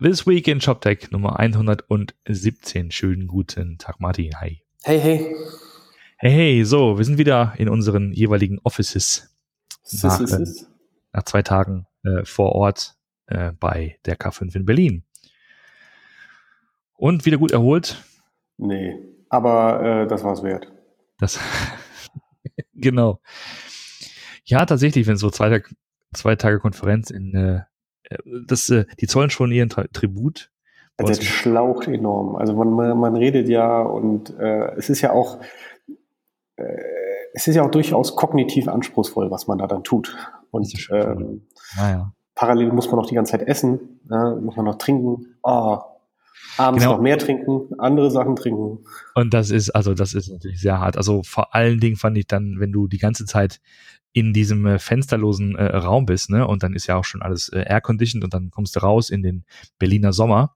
This Week in ShopTech Nummer 117. Schönen guten Tag, Martin. Hi. Hey, hey. Hey, hey, so, wir sind wieder in unseren jeweiligen Offices. Nach, äh, nach zwei Tagen äh, vor Ort äh, bei der K5 in Berlin. Und wieder gut erholt. Nee, aber äh, das war's wert. Das, genau. Ja, tatsächlich, wenn so zwei, zwei Tage Konferenz in, äh, das, äh, die zollen schon ihren Tri Tribut. Also der schlaucht enorm. Also man, man, redet ja und äh, es ist ja auch, äh, es ist ja auch durchaus kognitiv anspruchsvoll, was man da dann tut. Und ähm, naja. parallel muss man noch die ganze Zeit essen, ne? muss man noch trinken. Oh, Abends genau. noch mehr trinken, andere Sachen trinken. Und das ist, also das ist natürlich sehr hart. Also vor allen Dingen fand ich dann, wenn du die ganze Zeit in diesem äh, fensterlosen äh, Raum bist, ne, und dann ist ja auch schon alles äh, air-conditioned und dann kommst du raus in den Berliner Sommer,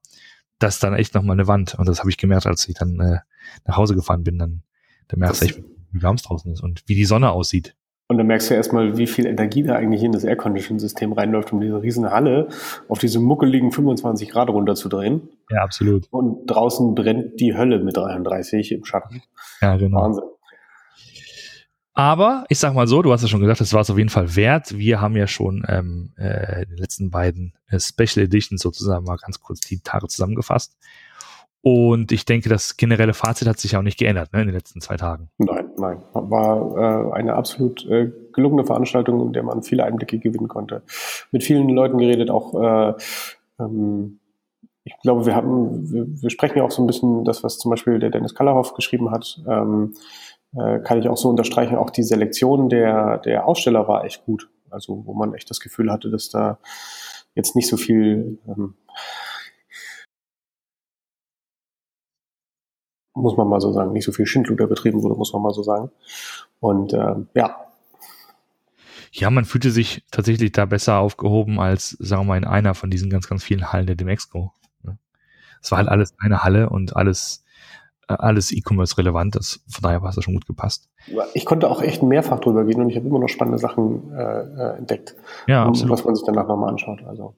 das ist dann echt nochmal eine Wand. Und das habe ich gemerkt, als ich dann äh, nach Hause gefahren bin, dann, dann merkst du echt, wie warm es draußen ist und wie die Sonne aussieht. Und dann merkst du erstmal, wie viel Energie da eigentlich in das Aircondition-System reinläuft, um diese riesen Halle auf diese muckeligen 25 Grad runterzudrehen. Ja, absolut. Und draußen brennt die Hölle mit 33 im Schatten. Ja, genau. Wahnsinn. Aber ich sag mal so, du hast ja schon gesagt, es war es auf jeden Fall wert. Wir haben ja schon ähm, äh, die letzten beiden äh, Special Editions sozusagen mal ganz kurz die Tage zusammengefasst. Und ich denke, das generelle Fazit hat sich auch nicht geändert ne, in den letzten zwei Tagen. Nein, nein. War äh, eine absolut äh, gelungene Veranstaltung, in der man viele Einblicke gewinnen konnte. Mit vielen Leuten geredet, auch äh, ähm, ich glaube, wir haben, wir, wir sprechen ja auch so ein bisschen das, was zum Beispiel der Dennis Kallerhoff geschrieben hat, ähm, äh, kann ich auch so unterstreichen. Auch die Selektion der, der Aussteller war echt gut. Also, wo man echt das Gefühl hatte, dass da jetzt nicht so viel ähm, muss man mal so sagen, nicht so viel Schindluder betrieben wurde, muss man mal so sagen. Und äh, ja. Ja, man fühlte sich tatsächlich da besser aufgehoben als, sagen wir mal, in einer von diesen ganz, ganz vielen Hallen der Demexco. Ne? Es war halt alles eine Halle und alles, äh, alles E-Commerce relevant. Das, von daher war es schon gut gepasst. Ich konnte auch echt mehrfach drüber gehen und ich habe immer noch spannende Sachen äh, äh entdeckt. Ja, absolut. Was man sich danach nochmal anschaut. Also.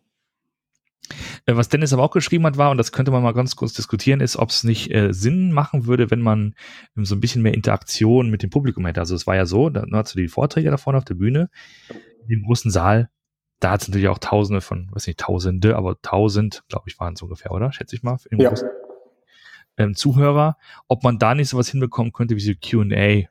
Äh, was Dennis aber auch geschrieben hat, war, und das könnte man mal ganz kurz diskutieren, ist, ob es nicht äh, Sinn machen würde, wenn man ähm, so ein bisschen mehr Interaktion mit dem Publikum hätte. Also es war ja so, da hast du die Vorträge da vorne auf der Bühne, in dem großen Saal, da hat es natürlich auch Tausende von, weiß nicht, Tausende, aber Tausend, glaube ich, waren es ungefähr, oder? Schätze ich mal. Ja. ähm, Zuhörer, ob man da nicht sowas hinbekommen könnte wie so Q&A.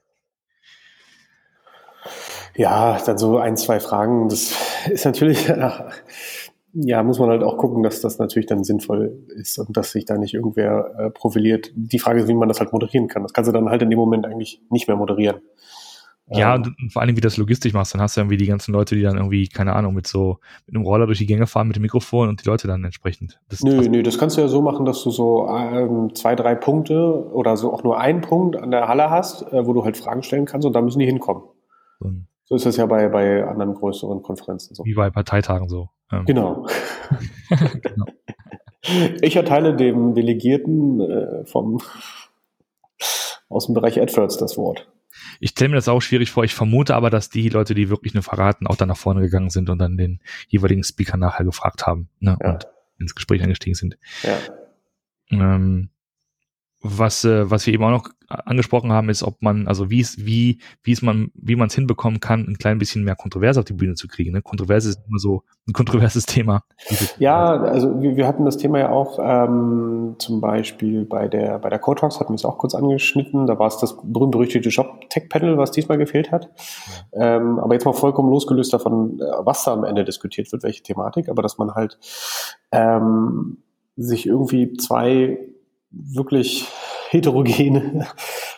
Ja, dann so ein, zwei Fragen. Das ist natürlich, ja, muss man halt auch gucken, dass das natürlich dann sinnvoll ist und dass sich da nicht irgendwer äh, profiliert. Die Frage ist, wie man das halt moderieren kann. Das kannst du dann halt in dem Moment eigentlich nicht mehr moderieren. Ja, ähm, und, und vor allem, wie du das logistisch machst, dann hast du irgendwie die ganzen Leute, die dann irgendwie, keine Ahnung, mit so, mit einem Roller durch die Gänge fahren, mit dem Mikrofon und die Leute dann entsprechend. Das nö, nö, das kannst du ja so machen, dass du so ähm, zwei, drei Punkte oder so auch nur einen Punkt an der Halle hast, äh, wo du halt Fragen stellen kannst und da müssen die hinkommen. So, so ist das ja bei, bei anderen größeren Konferenzen so. Wie bei Parteitagen so. Ähm. Genau. genau. Ich erteile dem Delegierten äh, vom aus dem Bereich AdWords das Wort. Ich stelle mir das auch schwierig vor. Ich vermute aber, dass die Leute, die wirklich nur verraten, auch dann nach vorne gegangen sind und dann den jeweiligen Speaker nachher gefragt haben ne, ja. und ins Gespräch eingestiegen sind. Ja. Ähm, was, äh, was wir eben auch noch angesprochen haben, ist, ob man, also wie es, wie, wie es man, wie man es hinbekommen kann, ein klein bisschen mehr Kontroverse auf die Bühne zu kriegen. Ne? Kontroverse ist immer so ein kontroverses Thema. Ja, also wir, wir hatten das Thema ja auch ähm, zum Beispiel bei der bei der Code Talks hatten wir es auch kurz angeschnitten. Da war es das berühmt-berüchtigte Shop Tech Panel, was diesmal gefehlt hat. Ja. Ähm, aber jetzt mal vollkommen losgelöst davon, äh, was da am Ende diskutiert wird, welche Thematik, aber dass man halt ähm, sich irgendwie zwei wirklich heterogene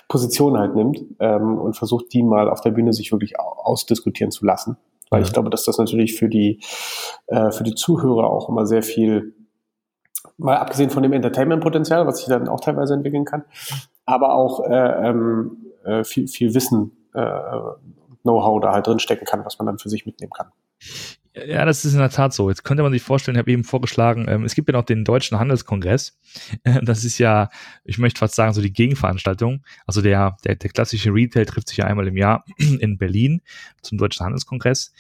Positionen halt nimmt ähm, und versucht, die mal auf der Bühne sich wirklich ausdiskutieren zu lassen. Weil ich glaube, dass das natürlich für die, äh, für die Zuhörer auch immer sehr viel, mal abgesehen von dem Entertainment-Potenzial, was sich dann auch teilweise entwickeln kann, aber auch äh, ähm, äh, viel, viel Wissen, äh, Know-how da halt drin stecken kann, was man dann für sich mitnehmen kann. Ja, das ist in der Tat so. Jetzt könnte man sich vorstellen, ich habe eben vorgeschlagen, ähm, es gibt ja noch den Deutschen Handelskongress. Äh, das ist ja, ich möchte fast sagen, so die Gegenveranstaltung. Also der, der, der klassische Retail trifft sich ja einmal im Jahr in Berlin zum Deutschen Handelskongress.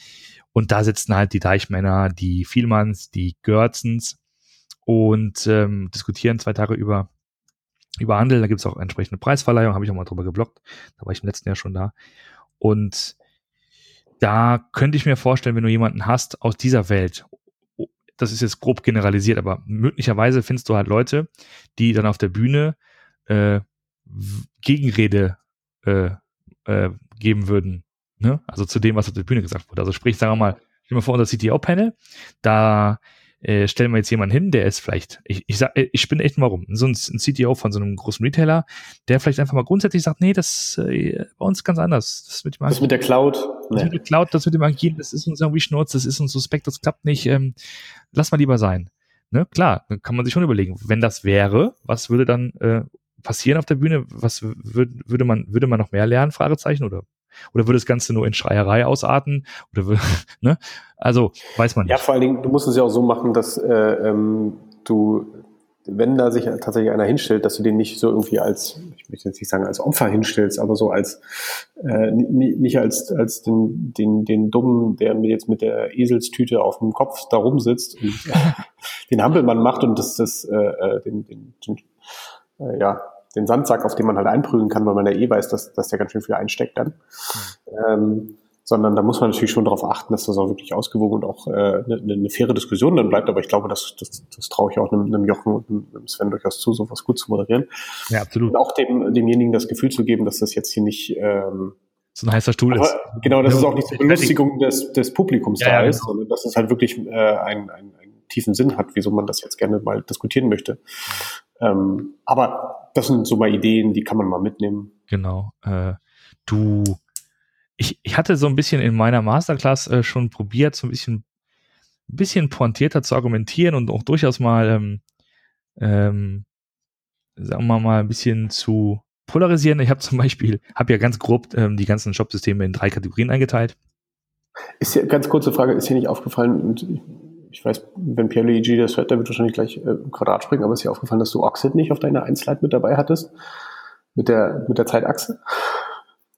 Und da sitzen halt die Deichmänner, die Vielmanns, die Görzens und ähm, diskutieren zwei Tage über, über Handel. Da gibt es auch entsprechende Preisverleihung, habe ich auch mal drüber geblockt. Da war ich im letzten Jahr schon da. Und da könnte ich mir vorstellen, wenn du jemanden hast aus dieser Welt, das ist jetzt grob generalisiert, aber möglicherweise findest du halt Leute, die dann auf der Bühne äh, Gegenrede äh, äh, geben würden. Ne? Also zu dem, was auf der Bühne gesagt wurde. Also sprich, sagen wir mal, stell dir mal vor, unser CTO-Panel, da äh, stellen wir jetzt jemanden hin, der ist vielleicht, ich, ich sag, ich bin echt mal rum, so ein, ein, CTO von so einem großen Retailer, der vielleicht einfach mal grundsätzlich sagt, nee, das äh, bei uns ganz anders. Das mit, dem das mit der Cloud. Das mit der Cloud, das mit dem Agilen, das ist uns irgendwie Schnurz, das ist uns suspekt, das klappt nicht, ähm, lass mal lieber sein. Ne? Klar, dann kann man sich schon überlegen, wenn das wäre, was würde dann äh, passieren auf der Bühne? Was würd, würde man, würde man noch mehr lernen? Fragezeichen oder oder würde das Ganze nur in Schreierei ausarten? Oder würde, ne? Also weiß man nicht. Ja, vor allen Dingen, du musst es ja auch so machen, dass äh, ähm, du, wenn da sich tatsächlich einer hinstellt, dass du den nicht so irgendwie als, ich möchte jetzt nicht sagen als Opfer hinstellst, aber so als äh, nicht als als den den den dummen, der mir jetzt mit der Eselstüte auf dem Kopf da rumsitzt und den Hampelmann macht und das das äh, äh den, den, den äh, ja den Sandsack, auf den man halt einprügeln kann, weil man ja eh weiß, dass, dass der ganz schön viel einsteckt dann. Mhm. Ähm, sondern da muss man natürlich schon darauf achten, dass das auch wirklich ausgewogen und auch äh, eine, eine faire Diskussion dann bleibt. Aber ich glaube, das, das, das traue ich auch einem, einem Jochen und einem Sven durchaus zu, sowas gut zu moderieren. Ja, absolut. Und auch dem, demjenigen das Gefühl zu geben, dass das jetzt hier nicht ähm, so ein heißer Stuhl ist. Genau, dass ja, es auch nicht zur Belustigung des, des Publikums ja, da ja, ist, genau. sondern dass es halt wirklich äh, einen, einen tiefen Sinn hat, wieso man das jetzt gerne mal diskutieren möchte. Ähm, aber das sind so mal Ideen, die kann man mal mitnehmen. Genau. Äh, du, ich, ich hatte so ein bisschen in meiner Masterclass äh, schon probiert, so ein bisschen, ein bisschen pointierter zu argumentieren und auch durchaus mal, ähm, ähm, sagen wir mal, ein bisschen zu polarisieren. Ich habe zum Beispiel, habe ja ganz grob ähm, die ganzen Shopsysteme in drei Kategorien eingeteilt. Ist hier, ganz kurze Frage, ist hier nicht aufgefallen, und ich weiß, wenn Pierluigi das hört, der wird wahrscheinlich gleich äh, Quadrat springen, aber ist dir aufgefallen, dass du Oxid nicht auf deiner 1 Slide mit dabei hattest? Mit der, mit der Zeitachse?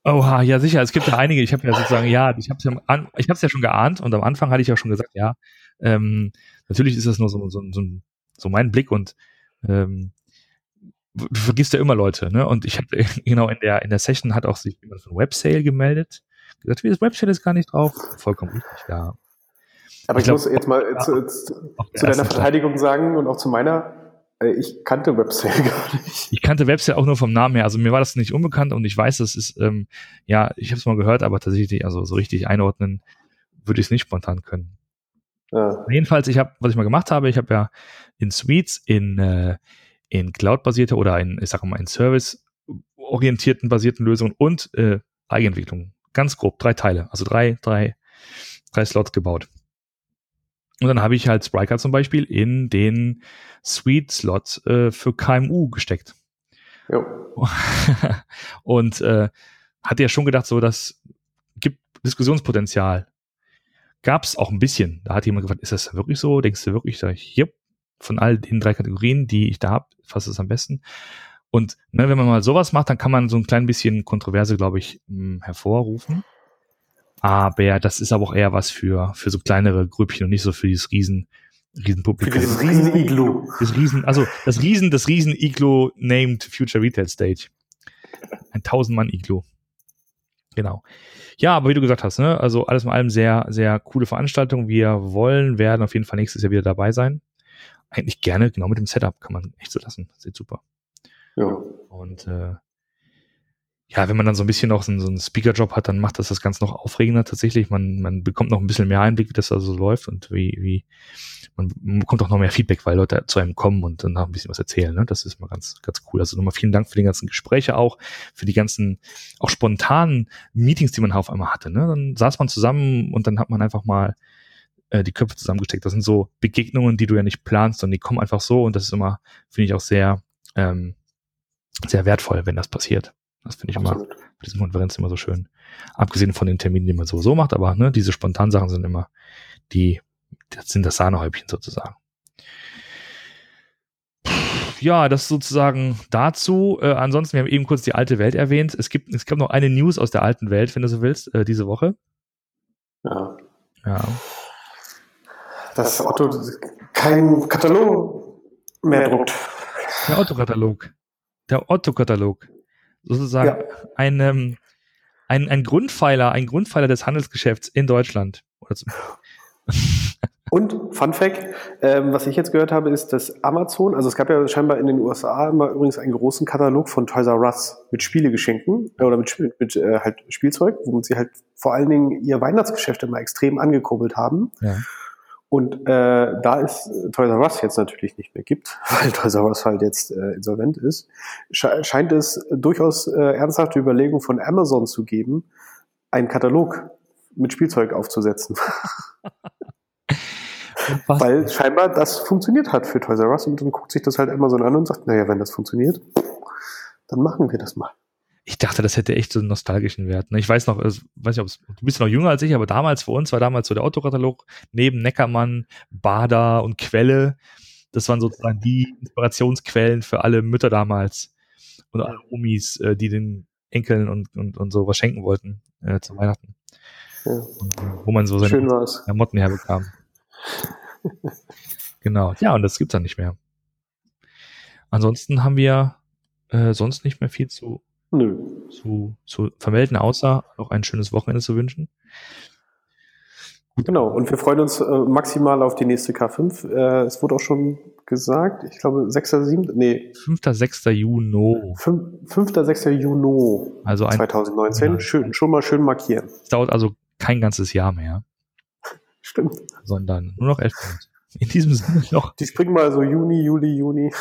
Oha, ja sicher, es gibt ja einige, ich habe ja sozusagen, ja, ich habe es ja, ja schon geahnt und am Anfang hatte ich ja schon gesagt, ja, ähm, natürlich ist das nur so, so, so, so mein Blick und ähm, du vergisst ja immer Leute, ne? Und ich habe genau in der in der Session hat auch sich jemand von Websale gemeldet, gesagt, wie das Websale ist gar nicht drauf, vollkommen richtig, ja. Aber ich, ich glaub, muss jetzt mal ja, zu, zu, zu deiner Verteidigung Tag. sagen und auch zu meiner. Äh, ich kannte Websale gar nicht. Ich kannte Websale auch nur vom Namen her. Also mir war das nicht unbekannt und ich weiß, das ist, ähm, ja, ich habe es mal gehört, aber tatsächlich, also so richtig einordnen würde ich es nicht spontan können. Ja. Jedenfalls, ich habe, was ich mal gemacht habe, ich habe ja in Suites, in, äh, in Cloud-basierte oder in, ich sag mal, in Service-orientierten basierten Lösungen und äh, Eigenentwicklung. Ganz grob, drei Teile, also drei, drei, drei Slots gebaut. Und dann habe ich halt Spryker zum Beispiel in den Suite-Slot äh, für KMU gesteckt. Jo. und äh, hatte ja schon gedacht, so, das gibt Diskussionspotenzial. Gab es auch ein bisschen. Da hat jemand gefragt, ist das wirklich so? Denkst du wirklich? Sag ich, yep. Von all den drei Kategorien, die ich da habe, fasst es am besten. Und ne, wenn man mal sowas macht, dann kann man so ein klein bisschen Kontroverse, glaube ich, mh, hervorrufen. Aber das ist aber auch eher was für, für so kleinere Grüppchen und nicht so für dieses riesen, Riesenpublikum. Für dieses Riesen-Iglo. Das Riesen, also das Riesen, das Riesen-Iglo named Future Retail Stage. Ein Tausend-Mann-Iglo. Genau. Ja, aber wie du gesagt hast, ne, also alles in allem sehr, sehr coole Veranstaltung. Wir wollen, werden auf jeden Fall nächstes Jahr wieder dabei sein. Eigentlich gerne, genau mit dem Setup kann man echt so lassen. Sieht super. Ja. Und äh, ja, wenn man dann so ein bisschen noch so, so einen Speaker-Job hat, dann macht das das Ganze noch aufregender tatsächlich. Man, man bekommt noch ein bisschen mehr Einblick, wie das da so läuft und wie, wie man, bekommt auch noch mehr Feedback, weil Leute zu einem kommen und dann ein bisschen was erzählen. Ne? Das ist mal ganz, ganz cool. Also nochmal vielen Dank für die ganzen Gespräche auch, für die ganzen auch spontanen Meetings, die man auf einmal hatte. Ne? Dann saß man zusammen und dann hat man einfach mal äh, die Köpfe zusammengesteckt. Das sind so Begegnungen, die du ja nicht planst, sondern die kommen einfach so und das ist immer, finde ich auch sehr, ähm, sehr wertvoll, wenn das passiert. Das finde ich Absolut. immer bei diesen Konferenzen immer so schön. Abgesehen von den Terminen, die man sowieso macht, aber ne, diese spontanen Sachen sind immer die, das sind das Sahnehäubchen sozusagen. Ja, das sozusagen dazu. Äh, ansonsten, wir haben eben kurz die alte Welt erwähnt. Es gibt, es gab noch eine News aus der alten Welt, wenn du so willst, äh, diese Woche. Ja. Ja. Das Otto kein Katalog Mehr druckt. Der Otto-Katalog. Der Otto-Katalog. Sozusagen ja. ein, ähm, ein, ein Grundpfeiler, ein Grundpfeiler des Handelsgeschäfts in Deutschland. Und Fun Fact, ähm, was ich jetzt gehört habe, ist, dass Amazon, also es gab ja scheinbar in den USA immer übrigens einen großen Katalog von Toys R Us mit Spielegeschenken äh, oder mit, mit äh, halt Spielzeug, womit sie halt vor allen Dingen ihr Weihnachtsgeschäft immer extrem angekurbelt haben. Ja. Und äh, da es Toys R Us jetzt natürlich nicht mehr gibt, weil Toys R Us halt jetzt äh, insolvent ist, sche scheint es durchaus äh, ernsthafte Überlegungen von Amazon zu geben, einen Katalog mit Spielzeug aufzusetzen. weil scheinbar das funktioniert hat für Toys R Us und dann guckt sich das halt Amazon an und sagt, naja, wenn das funktioniert, dann machen wir das mal ich dachte, das hätte echt so einen nostalgischen Wert. Ne? Ich weiß noch, weiß nicht, ob du bist noch jünger als ich, aber damals für uns war damals so der Autokatalog neben Neckermann, Bader und Quelle. Das waren sozusagen die Inspirationsquellen für alle Mütter damals und alle Omis, äh, die den Enkeln und, und, und so was schenken wollten äh, zu Weihnachten. Ja. Und, wo man so seine Klamotten herbekam. genau. Ja, und das gibt's dann nicht mehr. Ansonsten haben wir äh, sonst nicht mehr viel zu Nö. Zu, zu vermelden, außer noch ein schönes Wochenende zu wünschen. Genau, und wir freuen uns äh, maximal auf die nächste K5. Äh, es wurde auch schon gesagt, ich glaube 6. 7. Nee. 5. 6. Juni. 5. 6. Juni also ein, 2019. Ja, schön, schon mal schön markieren. Es dauert also kein ganzes Jahr mehr. Stimmt. Sondern nur noch elf Monate. In diesem Sinne noch. Die springen mal so Juni, Juli, Juni.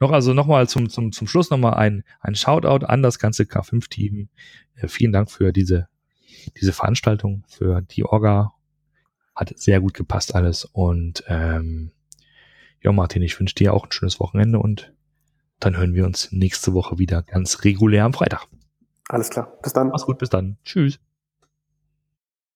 Noch also nochmal zum, zum, zum Schluss nochmal ein, ein Shoutout an das ganze K5-Team. Äh, vielen Dank für diese, diese Veranstaltung, für die Orga. Hat sehr gut gepasst alles. Und ähm, ja, Martin, ich wünsche dir auch ein schönes Wochenende und dann hören wir uns nächste Woche wieder ganz regulär am Freitag. Alles klar. Bis dann. Mach's gut, bis dann. Tschüss.